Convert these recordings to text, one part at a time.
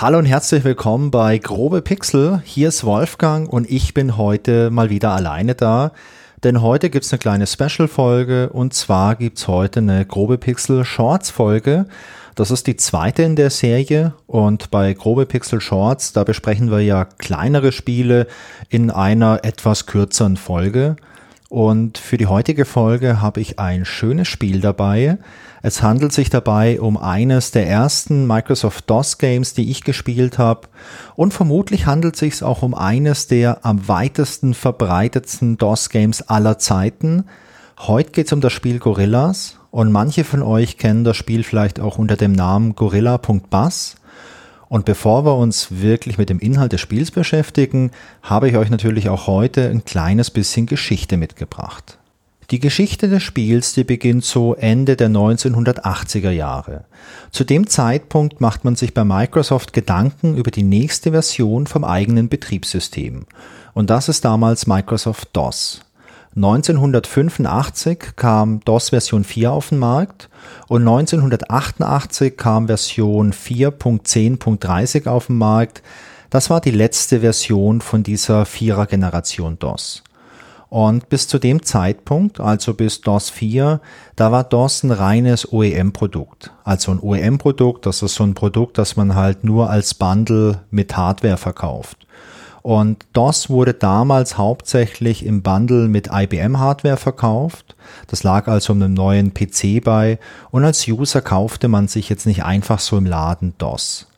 Hallo und herzlich willkommen bei Grobe Pixel. Hier ist Wolfgang und ich bin heute mal wieder alleine da. Denn heute gibt's eine kleine Special-Folge und zwar gibt's heute eine Grobe Pixel Shorts-Folge. Das ist die zweite in der Serie und bei Grobe Pixel Shorts, da besprechen wir ja kleinere Spiele in einer etwas kürzeren Folge. Und für die heutige Folge habe ich ein schönes Spiel dabei. Es handelt sich dabei um eines der ersten Microsoft DOS Games, die ich gespielt habe. Und vermutlich handelt es sich auch um eines der am weitesten verbreitetsten DOS Games aller Zeiten. Heute geht es um das Spiel Gorillas und manche von euch kennen das Spiel vielleicht auch unter dem Namen Gorilla.bass. Und bevor wir uns wirklich mit dem Inhalt des Spiels beschäftigen, habe ich euch natürlich auch heute ein kleines bisschen Geschichte mitgebracht. Die Geschichte des Spiels, die beginnt so Ende der 1980er Jahre. Zu dem Zeitpunkt macht man sich bei Microsoft Gedanken über die nächste Version vom eigenen Betriebssystem. Und das ist damals Microsoft DOS. 1985 kam DOS Version 4 auf den Markt und 1988 kam Version 4.10.30 auf den Markt. Das war die letzte Version von dieser Vierer-Generation DOS. Und bis zu dem Zeitpunkt, also bis DOS 4, da war DOS ein reines OEM-Produkt. Also ein OEM-Produkt, das ist so ein Produkt, das man halt nur als Bundle mit Hardware verkauft. Und DOS wurde damals hauptsächlich im Bundle mit IBM-Hardware verkauft. Das lag also einen neuen PC bei. Und als User kaufte man sich jetzt nicht einfach so im Laden DOS.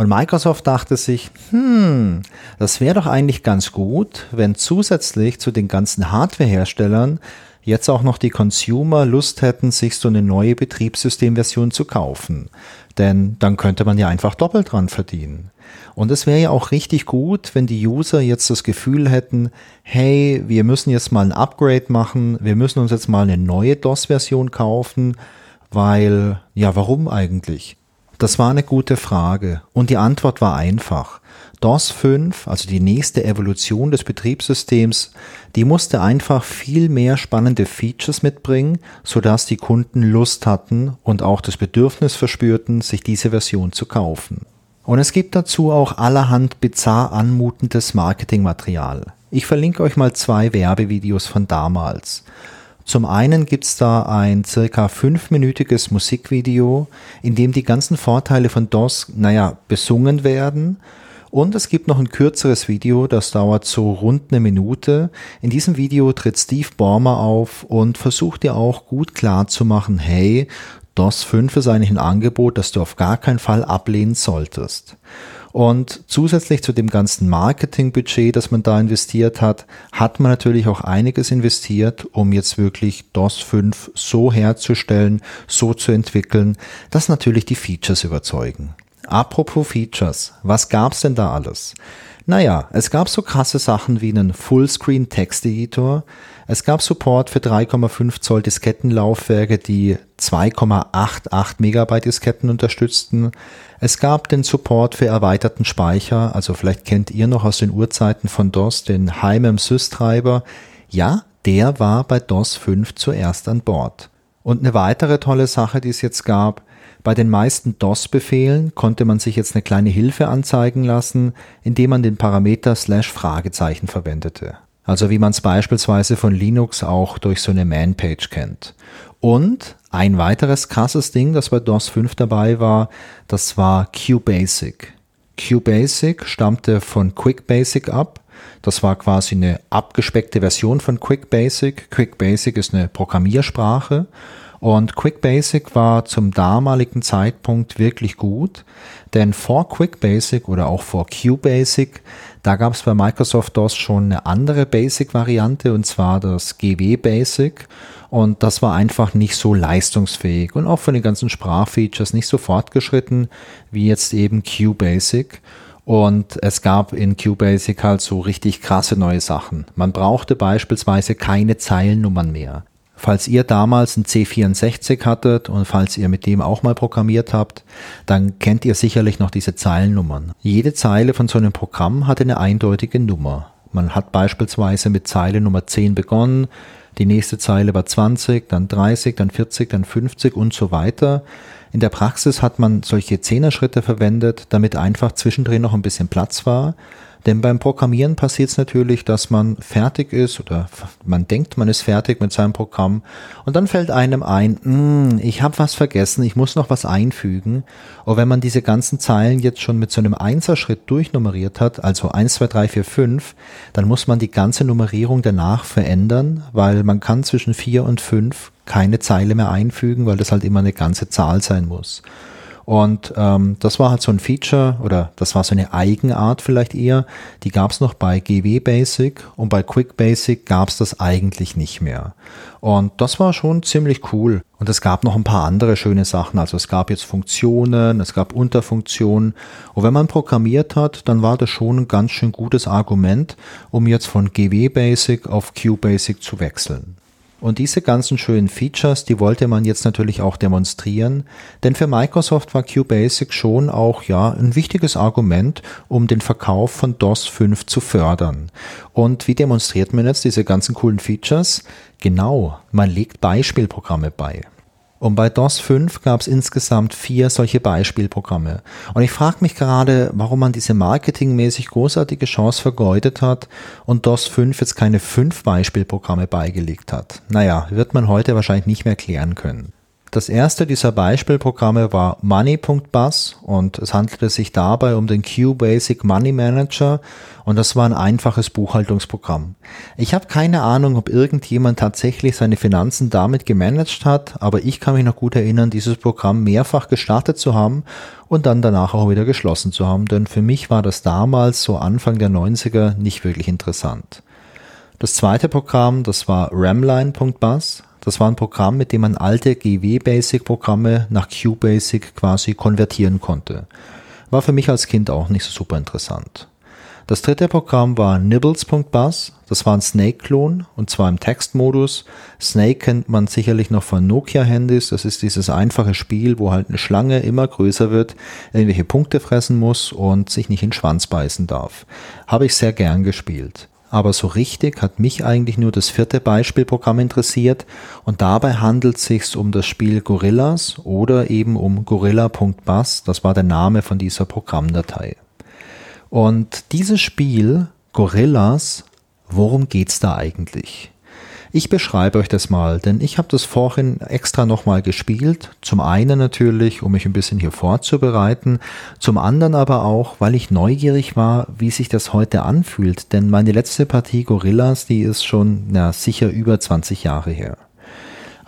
Und Microsoft dachte sich, hm, das wäre doch eigentlich ganz gut, wenn zusätzlich zu den ganzen Hardwareherstellern jetzt auch noch die Consumer Lust hätten, sich so eine neue Betriebssystemversion zu kaufen. Denn dann könnte man ja einfach doppelt dran verdienen. Und es wäre ja auch richtig gut, wenn die User jetzt das Gefühl hätten, hey, wir müssen jetzt mal ein Upgrade machen, wir müssen uns jetzt mal eine neue DOS-Version kaufen, weil, ja, warum eigentlich? Das war eine gute Frage und die Antwort war einfach. DOS 5, also die nächste Evolution des Betriebssystems, die musste einfach viel mehr spannende Features mitbringen, sodass die Kunden Lust hatten und auch das Bedürfnis verspürten, sich diese Version zu kaufen. Und es gibt dazu auch allerhand bizarr anmutendes Marketingmaterial. Ich verlinke euch mal zwei Werbevideos von damals. Zum einen gibt's da ein circa fünfminütiges Musikvideo, in dem die ganzen Vorteile von DOS, naja, besungen werden. Und es gibt noch ein kürzeres Video, das dauert so rund eine Minute. In diesem Video tritt Steve Ballmer auf und versucht dir auch gut klar zu machen, hey, DOS 5 ist eigentlich ein Angebot, das du auf gar keinen Fall ablehnen solltest. Und zusätzlich zu dem ganzen Marketingbudget, das man da investiert hat, hat man natürlich auch einiges investiert, um jetzt wirklich DOS 5 so herzustellen, so zu entwickeln, dass natürlich die Features überzeugen. Apropos Features, was gab's denn da alles? Naja, es gab so krasse Sachen wie einen Fullscreen Text Editor, es gab Support für 3,5 Zoll Diskettenlaufwerke, die 2,88 Megabyte Disketten unterstützten. Es gab den Support für erweiterten Speicher, also vielleicht kennt ihr noch aus den Urzeiten von DOS den Heimem Sys-Treiber. Ja, der war bei DOS 5 zuerst an Bord. Und eine weitere tolle Sache, die es jetzt gab, bei den meisten DOS-Befehlen konnte man sich jetzt eine kleine Hilfe anzeigen lassen, indem man den Parameter slash Fragezeichen verwendete. Also wie man es beispielsweise von Linux auch durch so eine Man-Page kennt. Und ein weiteres krasses Ding, das bei DOS 5 dabei war, das war QBasic. QBasic stammte von QuickBasic ab. Das war quasi eine abgespeckte Version von QuickBasic. QuickBasic ist eine Programmiersprache und QuickBasic war zum damaligen Zeitpunkt wirklich gut, denn vor QuickBasic oder auch vor QBasic da gab es bei Microsoft DOS schon eine andere Basic-Variante und zwar das GW Basic. Und das war einfach nicht so leistungsfähig und auch von den ganzen Sprachfeatures nicht so fortgeschritten wie jetzt eben QBasic. Und es gab in QBasic halt so richtig krasse neue Sachen. Man brauchte beispielsweise keine Zeilennummern mehr. Falls ihr damals ein C64 hattet und falls ihr mit dem auch mal programmiert habt, dann kennt ihr sicherlich noch diese Zeilennummern. Jede Zeile von so einem Programm hatte eine eindeutige Nummer. Man hat beispielsweise mit Zeile Nummer 10 begonnen, die nächste Zeile war 20, dann 30, dann 40, dann 50 und so weiter. In der Praxis hat man solche Zehner-Schritte verwendet, damit einfach zwischendrin noch ein bisschen Platz war. Denn beim Programmieren passiert es natürlich, dass man fertig ist oder man denkt, man ist fertig mit seinem Programm und dann fällt einem ein, hm, ich habe was vergessen, ich muss noch was einfügen. Und wenn man diese ganzen Zeilen jetzt schon mit so einem Einserschritt durchnummeriert hat, also 1, 2, 3, 4, 5, dann muss man die ganze Nummerierung danach verändern, weil man kann zwischen 4 und 5 keine Zeile mehr einfügen, weil das halt immer eine ganze Zahl sein muss. Und ähm, das war halt so ein Feature oder das war so eine Eigenart vielleicht eher. Die gab es noch bei GW Basic und bei Quick Basic gab es das eigentlich nicht mehr. Und das war schon ziemlich cool. Und es gab noch ein paar andere schöne Sachen. Also es gab jetzt Funktionen, es gab Unterfunktionen. Und wenn man programmiert hat, dann war das schon ein ganz schön gutes Argument, um jetzt von GW Basic auf QBasic zu wechseln. Und diese ganzen schönen Features, die wollte man jetzt natürlich auch demonstrieren, denn für Microsoft war QBasic schon auch ja ein wichtiges Argument, um den Verkauf von DOS 5 zu fördern. Und wie demonstriert man jetzt diese ganzen coolen Features? Genau, man legt Beispielprogramme bei. Und bei DOS 5 gab es insgesamt vier solche Beispielprogramme. Und ich frage mich gerade, warum man diese marketingmäßig großartige Chance vergeudet hat und DOS 5 jetzt keine fünf Beispielprogramme beigelegt hat. Naja, wird man heute wahrscheinlich nicht mehr klären können. Das erste dieser Beispielprogramme war Money.bus und es handelte sich dabei um den QBasic Money Manager und das war ein einfaches Buchhaltungsprogramm. Ich habe keine Ahnung, ob irgendjemand tatsächlich seine Finanzen damit gemanagt hat, aber ich kann mich noch gut erinnern, dieses Programm mehrfach gestartet zu haben und dann danach auch wieder geschlossen zu haben, denn für mich war das damals, so Anfang der 90er, nicht wirklich interessant. Das zweite Programm, das war Ramline.bus das war ein Programm, mit dem man alte GW-Basic-Programme nach QBasic quasi konvertieren konnte. War für mich als Kind auch nicht so super interessant. Das dritte Programm war Nibbles.bus. Das war ein Snake-Klon und zwar im Textmodus. Snake kennt man sicherlich noch von Nokia-Handys. Das ist dieses einfache Spiel, wo halt eine Schlange immer größer wird, irgendwelche Punkte fressen muss und sich nicht in den Schwanz beißen darf. Habe ich sehr gern gespielt aber so richtig hat mich eigentlich nur das vierte Beispielprogramm interessiert und dabei handelt es sich um das Spiel Gorillas oder eben um Gorilla.bus, das war der Name von dieser Programmdatei. Und dieses Spiel, Gorillas, worum geht's da eigentlich? Ich beschreibe euch das mal, denn ich habe das vorhin extra nochmal gespielt. Zum einen natürlich, um mich ein bisschen hier vorzubereiten, zum anderen aber auch, weil ich neugierig war, wie sich das heute anfühlt. Denn meine letzte Partie Gorillas, die ist schon na, sicher über 20 Jahre her.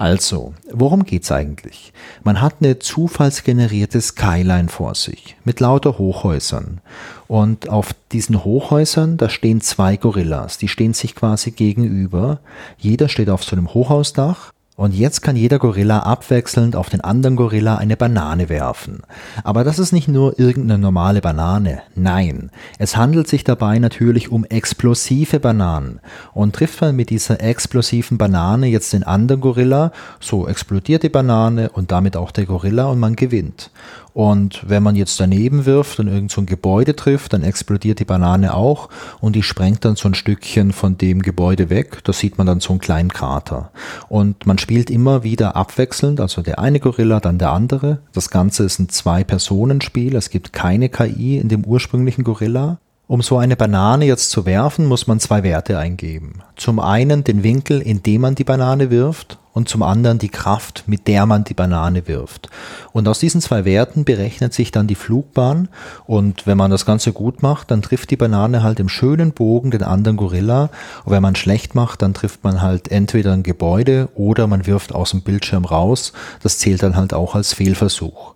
Also, worum geht's eigentlich? Man hat eine zufallsgenerierte Skyline vor sich mit lauter Hochhäusern. Und auf diesen Hochhäusern, da stehen zwei Gorillas, die stehen sich quasi gegenüber. Jeder steht auf so einem Hochhausdach und jetzt kann jeder Gorilla abwechselnd auf den anderen Gorilla eine Banane werfen. Aber das ist nicht nur irgendeine normale Banane. Nein, es handelt sich dabei natürlich um explosive Bananen. Und trifft man mit dieser explosiven Banane jetzt den anderen Gorilla, so explodiert die Banane und damit auch der Gorilla und man gewinnt. Und wenn man jetzt daneben wirft und irgend so ein Gebäude trifft, dann explodiert die Banane auch und die sprengt dann so ein Stückchen von dem Gebäude weg. Da sieht man dann so einen kleinen Krater. Und man spielt immer wieder abwechselnd, also der eine Gorilla, dann der andere. Das Ganze ist ein Zwei-Personen-Spiel. Es gibt keine KI in dem ursprünglichen Gorilla. Um so eine Banane jetzt zu werfen, muss man zwei Werte eingeben. Zum einen den Winkel, in dem man die Banane wirft und zum anderen die Kraft, mit der man die Banane wirft. Und aus diesen zwei Werten berechnet sich dann die Flugbahn und wenn man das Ganze gut macht, dann trifft die Banane halt im schönen Bogen den anderen Gorilla und wenn man schlecht macht, dann trifft man halt entweder ein Gebäude oder man wirft aus dem Bildschirm raus. Das zählt dann halt auch als Fehlversuch.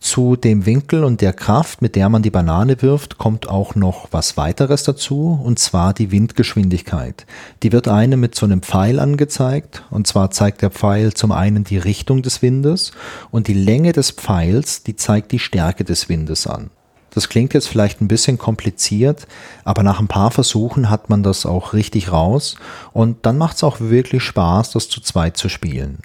Zu dem Winkel und der Kraft, mit der man die Banane wirft, kommt auch noch was weiteres dazu, und zwar die Windgeschwindigkeit. Die wird einem mit so einem Pfeil angezeigt, und zwar zeigt der Pfeil zum einen die Richtung des Windes und die Länge des Pfeils, die zeigt die Stärke des Windes an. Das klingt jetzt vielleicht ein bisschen kompliziert, aber nach ein paar Versuchen hat man das auch richtig raus und dann macht es auch wirklich Spaß, das zu zweit zu spielen.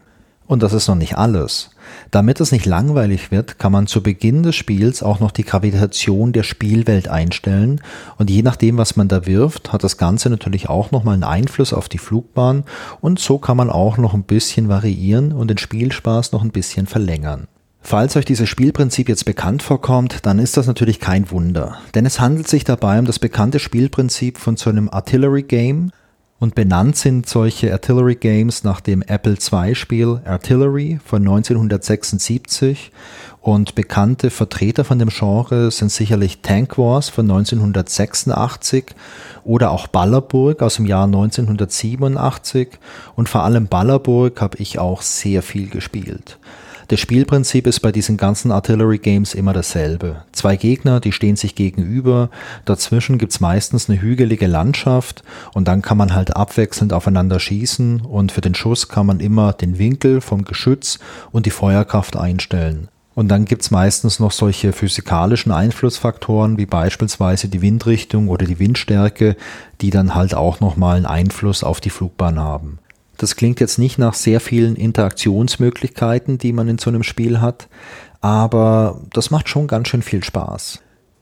Und das ist noch nicht alles. Damit es nicht langweilig wird, kann man zu Beginn des Spiels auch noch die Gravitation der Spielwelt einstellen und je nachdem, was man da wirft, hat das Ganze natürlich auch nochmal einen Einfluss auf die Flugbahn und so kann man auch noch ein bisschen variieren und den Spielspaß noch ein bisschen verlängern. Falls euch dieses Spielprinzip jetzt bekannt vorkommt, dann ist das natürlich kein Wunder, denn es handelt sich dabei um das bekannte Spielprinzip von so einem Artillery Game, und benannt sind solche Artillery Games nach dem Apple II-Spiel Artillery von 1976 und bekannte Vertreter von dem Genre sind sicherlich Tank Wars von 1986 oder auch Ballerburg aus dem Jahr 1987 und vor allem Ballerburg habe ich auch sehr viel gespielt. Das Spielprinzip ist bei diesen ganzen Artillery Games immer dasselbe. Zwei Gegner, die stehen sich gegenüber, dazwischen gibt's meistens eine hügelige Landschaft und dann kann man halt abwechselnd aufeinander schießen und für den Schuss kann man immer den Winkel vom Geschütz und die Feuerkraft einstellen. Und dann gibt's meistens noch solche physikalischen Einflussfaktoren wie beispielsweise die Windrichtung oder die Windstärke, die dann halt auch nochmal einen Einfluss auf die Flugbahn haben. Das klingt jetzt nicht nach sehr vielen Interaktionsmöglichkeiten, die man in so einem Spiel hat, aber das macht schon ganz schön viel Spaß.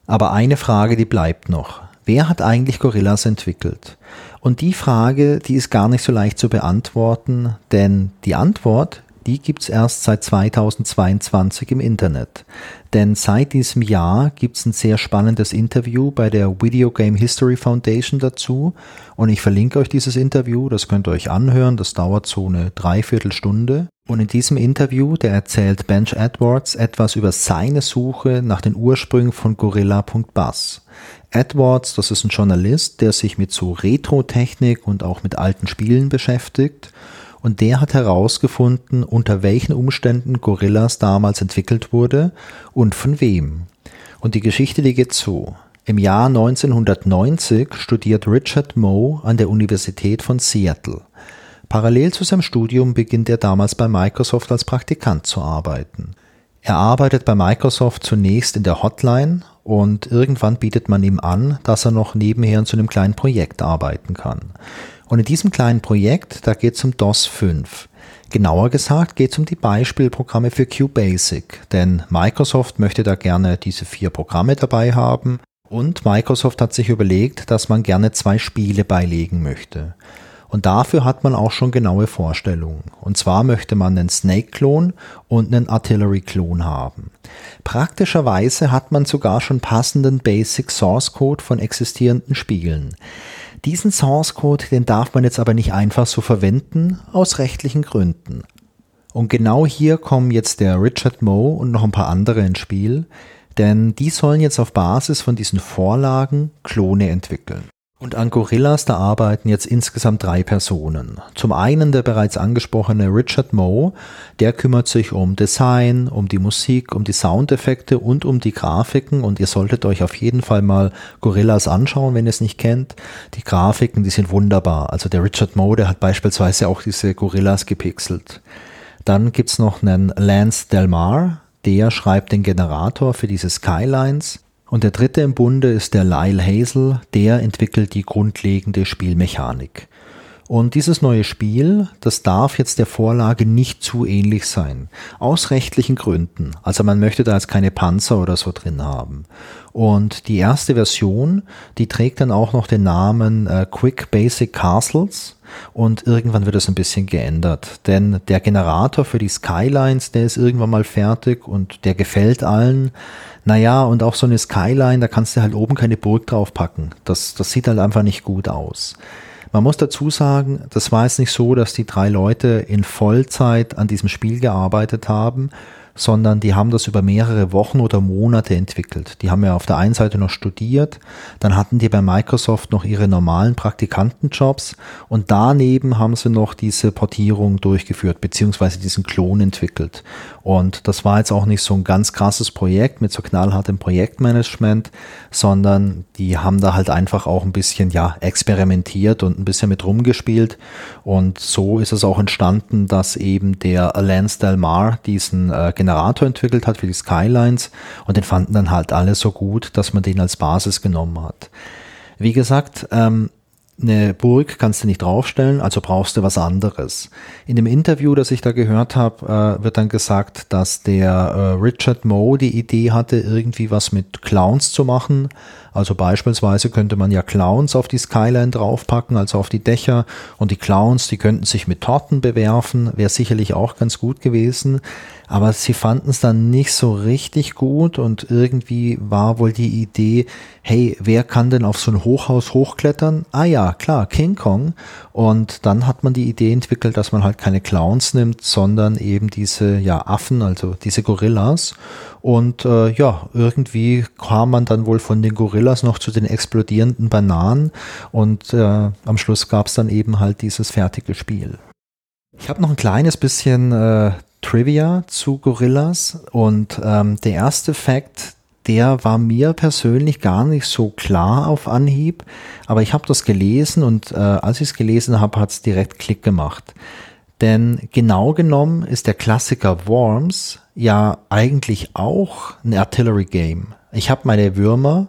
Aber eine Frage, die bleibt noch. Wer hat eigentlich Gorillas entwickelt? Und die Frage, die ist gar nicht so leicht zu beantworten, denn die Antwort die gibt's erst seit 2022 im Internet. Denn seit diesem Jahr gibt's ein sehr spannendes Interview bei der Video Game History Foundation dazu. Und ich verlinke euch dieses Interview, das könnt ihr euch anhören, das dauert so eine Dreiviertelstunde. Und in diesem Interview, der erzählt Bench Edwards etwas über seine Suche nach den Ursprüngen von Gorilla.buzz. Edwards, das ist ein Journalist, der sich mit so Retro-Technik und auch mit alten Spielen beschäftigt und der hat herausgefunden, unter welchen Umständen Gorillas damals entwickelt wurde und von wem. Und die Geschichte, die geht so. Im Jahr 1990 studiert Richard Moe an der Universität von Seattle. Parallel zu seinem Studium beginnt er damals bei Microsoft als Praktikant zu arbeiten. Er arbeitet bei Microsoft zunächst in der Hotline und irgendwann bietet man ihm an, dass er noch nebenher so einem kleinen Projekt arbeiten kann. Und in diesem kleinen Projekt, da geht es um DOS 5. Genauer gesagt geht es um die Beispielprogramme für QBasic, denn Microsoft möchte da gerne diese vier Programme dabei haben und Microsoft hat sich überlegt, dass man gerne zwei Spiele beilegen möchte. Und dafür hat man auch schon genaue Vorstellungen. Und zwar möchte man einen Snake-Klon und einen Artillery-Klon haben. Praktischerweise hat man sogar schon passenden Basic Source Code von existierenden Spielen. Diesen Source Code, den darf man jetzt aber nicht einfach so verwenden, aus rechtlichen Gründen. Und genau hier kommen jetzt der Richard Moe und noch ein paar andere ins Spiel, denn die sollen jetzt auf Basis von diesen Vorlagen Klone entwickeln. Und an Gorillas, da arbeiten jetzt insgesamt drei Personen. Zum einen der bereits angesprochene Richard Moe, der kümmert sich um Design, um die Musik, um die Soundeffekte und um die Grafiken und ihr solltet euch auf jeden Fall mal Gorillas anschauen, wenn ihr es nicht kennt. Die Grafiken, die sind wunderbar. Also der Richard Moe, der hat beispielsweise auch diese Gorillas gepixelt. Dann gibt's noch einen Lance Delmar, der schreibt den Generator für diese Skylines. Und der dritte im Bunde ist der Lyle Hazel, der entwickelt die grundlegende Spielmechanik. Und dieses neue Spiel, das darf jetzt der Vorlage nicht zu ähnlich sein. Aus rechtlichen Gründen. Also man möchte da jetzt keine Panzer oder so drin haben. Und die erste Version, die trägt dann auch noch den Namen äh, Quick Basic Castles. Und irgendwann wird es ein bisschen geändert. Denn der Generator für die Skylines, der ist irgendwann mal fertig und der gefällt allen. Naja, und auch so eine Skyline, da kannst du halt oben keine Burg draufpacken. Das, das sieht halt einfach nicht gut aus. Man muss dazu sagen, das war jetzt nicht so, dass die drei Leute in Vollzeit an diesem Spiel gearbeitet haben, sondern die haben das über mehrere Wochen oder Monate entwickelt. Die haben ja auf der einen Seite noch studiert, dann hatten die bei Microsoft noch ihre normalen Praktikantenjobs und daneben haben sie noch diese Portierung durchgeführt, beziehungsweise diesen Klon entwickelt. Und das war jetzt auch nicht so ein ganz krasses Projekt mit so knallhartem Projektmanagement, sondern die haben da halt einfach auch ein bisschen, ja, experimentiert und ein bisschen mit rumgespielt. Und so ist es auch entstanden, dass eben der Lance Del Mar diesen äh, Generator entwickelt hat für die Skylines und den fanden dann halt alle so gut, dass man den als Basis genommen hat. Wie gesagt, ähm, eine Burg kannst du nicht draufstellen, also brauchst du was anderes. In dem Interview, das ich da gehört habe, äh, wird dann gesagt, dass der äh, Richard Moe die Idee hatte, irgendwie was mit Clowns zu machen. Also beispielsweise könnte man ja Clowns auf die Skyline draufpacken, also auf die Dächer. Und die Clowns, die könnten sich mit Torten bewerfen, wäre sicherlich auch ganz gut gewesen. Aber sie fanden es dann nicht so richtig gut und irgendwie war wohl die Idee, hey, wer kann denn auf so ein Hochhaus hochklettern? Ah ja, klar, King Kong. Und dann hat man die Idee entwickelt, dass man halt keine Clowns nimmt, sondern eben diese ja, Affen, also diese Gorillas. Und äh, ja, irgendwie kam man dann wohl von den Gorillas noch zu den explodierenden Bananen und äh, am Schluss gab es dann eben halt dieses fertige Spiel. Ich habe noch ein kleines bisschen äh, Trivia zu Gorillas und ähm, der erste Fact, der war mir persönlich gar nicht so klar auf Anhieb, aber ich habe das gelesen und äh, als ich es gelesen habe, hat es direkt Klick gemacht. Denn genau genommen ist der Klassiker Worms ja eigentlich auch ein Artillery Game. Ich habe meine Würmer,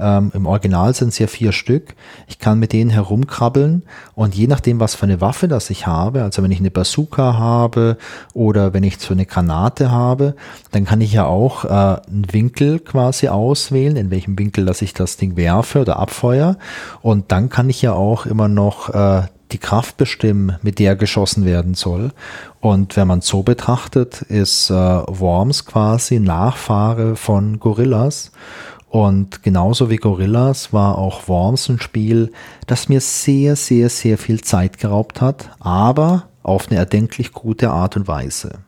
ähm, im Original sind es ja vier Stück, ich kann mit denen herumkrabbeln und je nachdem, was für eine Waffe das ich habe, also wenn ich eine Bazooka habe oder wenn ich so eine Granate habe, dann kann ich ja auch äh, einen Winkel quasi auswählen, in welchem Winkel, dass ich das Ding werfe oder abfeuer und dann kann ich ja auch immer noch äh, die Kraft bestimmen, mit der geschossen werden soll. Und wenn man so betrachtet, ist äh, Worms quasi Nachfahre von Gorillas. Und genauso wie Gorillas war auch Worms ein Spiel, das mir sehr, sehr, sehr viel Zeit geraubt hat, aber auf eine erdenklich gute Art und Weise.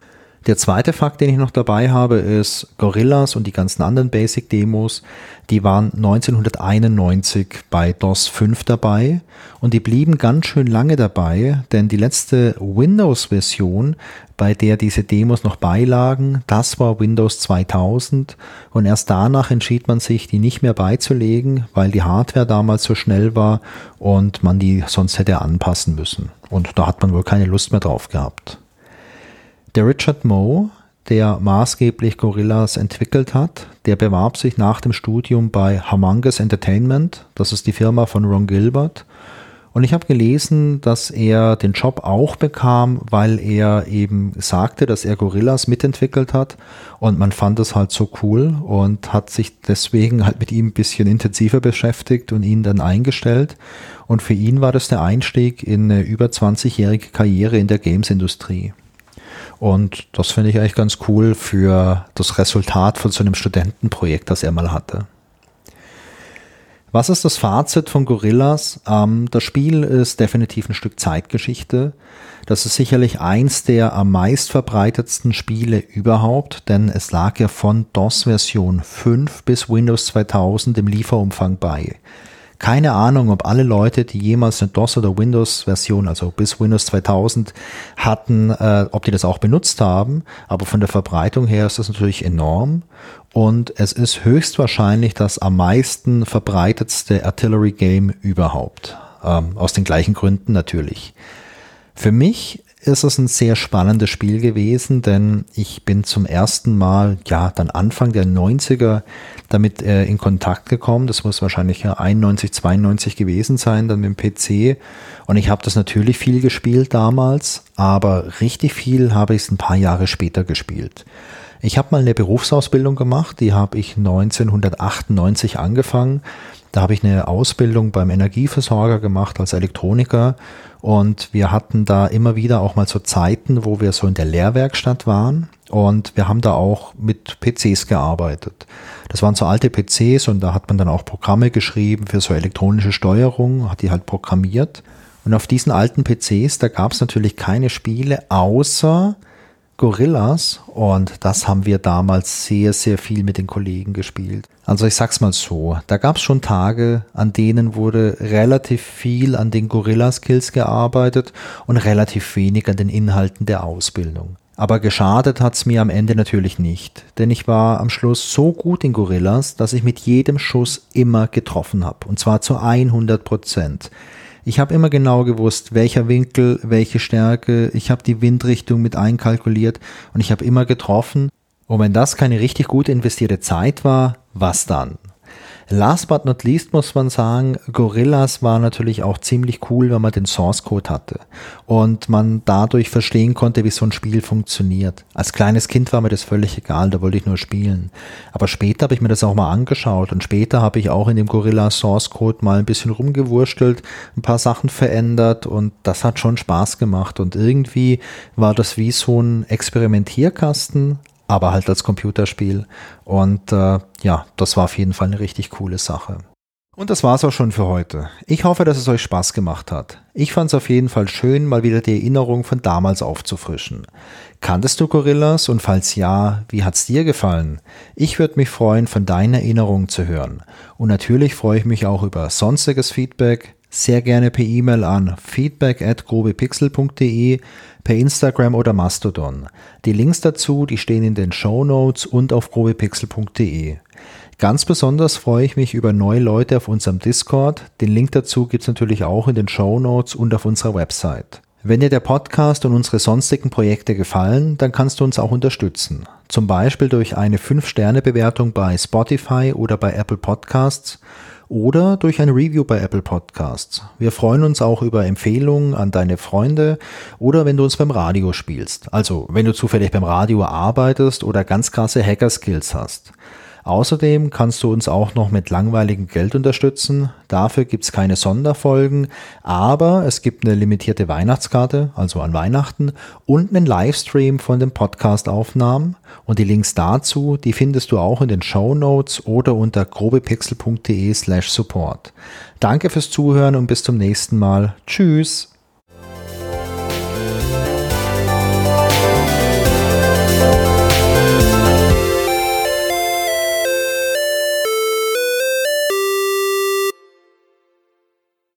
Der zweite Fakt, den ich noch dabei habe, ist Gorillas und die ganzen anderen Basic-Demos, die waren 1991 bei DOS 5 dabei und die blieben ganz schön lange dabei, denn die letzte Windows-Version, bei der diese Demos noch beilagen, das war Windows 2000 und erst danach entschied man sich, die nicht mehr beizulegen, weil die Hardware damals so schnell war und man die sonst hätte anpassen müssen. Und da hat man wohl keine Lust mehr drauf gehabt. Der Richard Moe, der maßgeblich Gorillas entwickelt hat, der bewarb sich nach dem Studium bei Humongous Entertainment, das ist die Firma von Ron Gilbert. Und ich habe gelesen, dass er den Job auch bekam, weil er eben sagte, dass er Gorillas mitentwickelt hat und man fand es halt so cool und hat sich deswegen halt mit ihm ein bisschen intensiver beschäftigt und ihn dann eingestellt. Und für ihn war das der Einstieg in eine über 20-jährige Karriere in der Games-Industrie. Und das finde ich eigentlich ganz cool für das Resultat von so einem Studentenprojekt, das er mal hatte. Was ist das Fazit von Gorillas? Ähm, das Spiel ist definitiv ein Stück Zeitgeschichte. Das ist sicherlich eins der am meist verbreitetsten Spiele überhaupt, denn es lag ja von DOS Version 5 bis Windows 2000 im Lieferumfang bei. Keine Ahnung, ob alle Leute, die jemals eine DOS oder Windows Version, also bis Windows 2000 hatten, äh, ob die das auch benutzt haben. Aber von der Verbreitung her ist das natürlich enorm. Und es ist höchstwahrscheinlich das am meisten verbreitetste Artillery Game überhaupt. Ähm, aus den gleichen Gründen natürlich. Für mich ist es ein sehr spannendes Spiel gewesen, denn ich bin zum ersten Mal, ja, dann Anfang der 90er damit äh, in Kontakt gekommen. Das muss wahrscheinlich ja 91, 92 gewesen sein, dann mit dem PC. Und ich habe das natürlich viel gespielt damals, aber richtig viel habe ich es ein paar Jahre später gespielt. Ich habe mal eine Berufsausbildung gemacht, die habe ich 1998 angefangen. Da habe ich eine Ausbildung beim Energieversorger gemacht als Elektroniker und wir hatten da immer wieder auch mal so Zeiten, wo wir so in der Lehrwerkstatt waren und wir haben da auch mit PCs gearbeitet. Das waren so alte PCs und da hat man dann auch Programme geschrieben für so elektronische Steuerung, hat die halt programmiert. Und auf diesen alten PCs, da gab es natürlich keine Spiele außer Gorillas und das haben wir damals sehr, sehr viel mit den Kollegen gespielt. Also ich sag's mal so, da gab's schon Tage, an denen wurde relativ viel an den Gorilla-Skills gearbeitet und relativ wenig an den Inhalten der Ausbildung. Aber geschadet hat's mir am Ende natürlich nicht, denn ich war am Schluss so gut in Gorillas, dass ich mit jedem Schuss immer getroffen habe, und zwar zu 100 Prozent. Ich habe immer genau gewusst, welcher Winkel, welche Stärke. Ich habe die Windrichtung mit einkalkuliert und ich habe immer getroffen. Und wenn das keine richtig gut investierte Zeit war, was dann? Last but not least muss man sagen, Gorillas war natürlich auch ziemlich cool, wenn man den Source Code hatte und man dadurch verstehen konnte, wie so ein Spiel funktioniert. Als kleines Kind war mir das völlig egal, da wollte ich nur spielen. Aber später habe ich mir das auch mal angeschaut und später habe ich auch in dem Gorilla Source Code mal ein bisschen rumgewurstelt, ein paar Sachen verändert und das hat schon Spaß gemacht und irgendwie war das wie so ein Experimentierkasten, aber halt als Computerspiel. Und äh, ja, das war auf jeden Fall eine richtig coole Sache. Und das war's auch schon für heute. Ich hoffe, dass es euch Spaß gemacht hat. Ich fand es auf jeden Fall schön, mal wieder die Erinnerung von damals aufzufrischen. Kanntest du Gorillas und falls ja, wie hat's dir gefallen? Ich würde mich freuen, von deinen Erinnerungen zu hören. Und natürlich freue ich mich auch über sonstiges Feedback, sehr gerne per E-Mail an feedback at grobepixel.de per Instagram oder Mastodon. Die Links dazu, die stehen in den Show Notes und auf grobepixel.de. Ganz besonders freue ich mich über neue Leute auf unserem Discord. Den Link dazu gibt es natürlich auch in den Show Notes und auf unserer Website. Wenn dir der Podcast und unsere sonstigen Projekte gefallen, dann kannst du uns auch unterstützen. Zum Beispiel durch eine 5-Sterne-Bewertung bei Spotify oder bei Apple Podcasts oder durch ein Review bei Apple Podcasts. Wir freuen uns auch über Empfehlungen an deine Freunde oder wenn du uns beim Radio spielst. Also wenn du zufällig beim Radio arbeitest oder ganz krasse Hacker-Skills hast. Außerdem kannst du uns auch noch mit langweiligem Geld unterstützen. Dafür gibt's keine Sonderfolgen, aber es gibt eine limitierte Weihnachtskarte, also an Weihnachten, und einen Livestream von den Podcast-Aufnahmen. Und die Links dazu, die findest du auch in den Show Notes oder unter grobepixel.de slash support. Danke fürs Zuhören und bis zum nächsten Mal. Tschüss!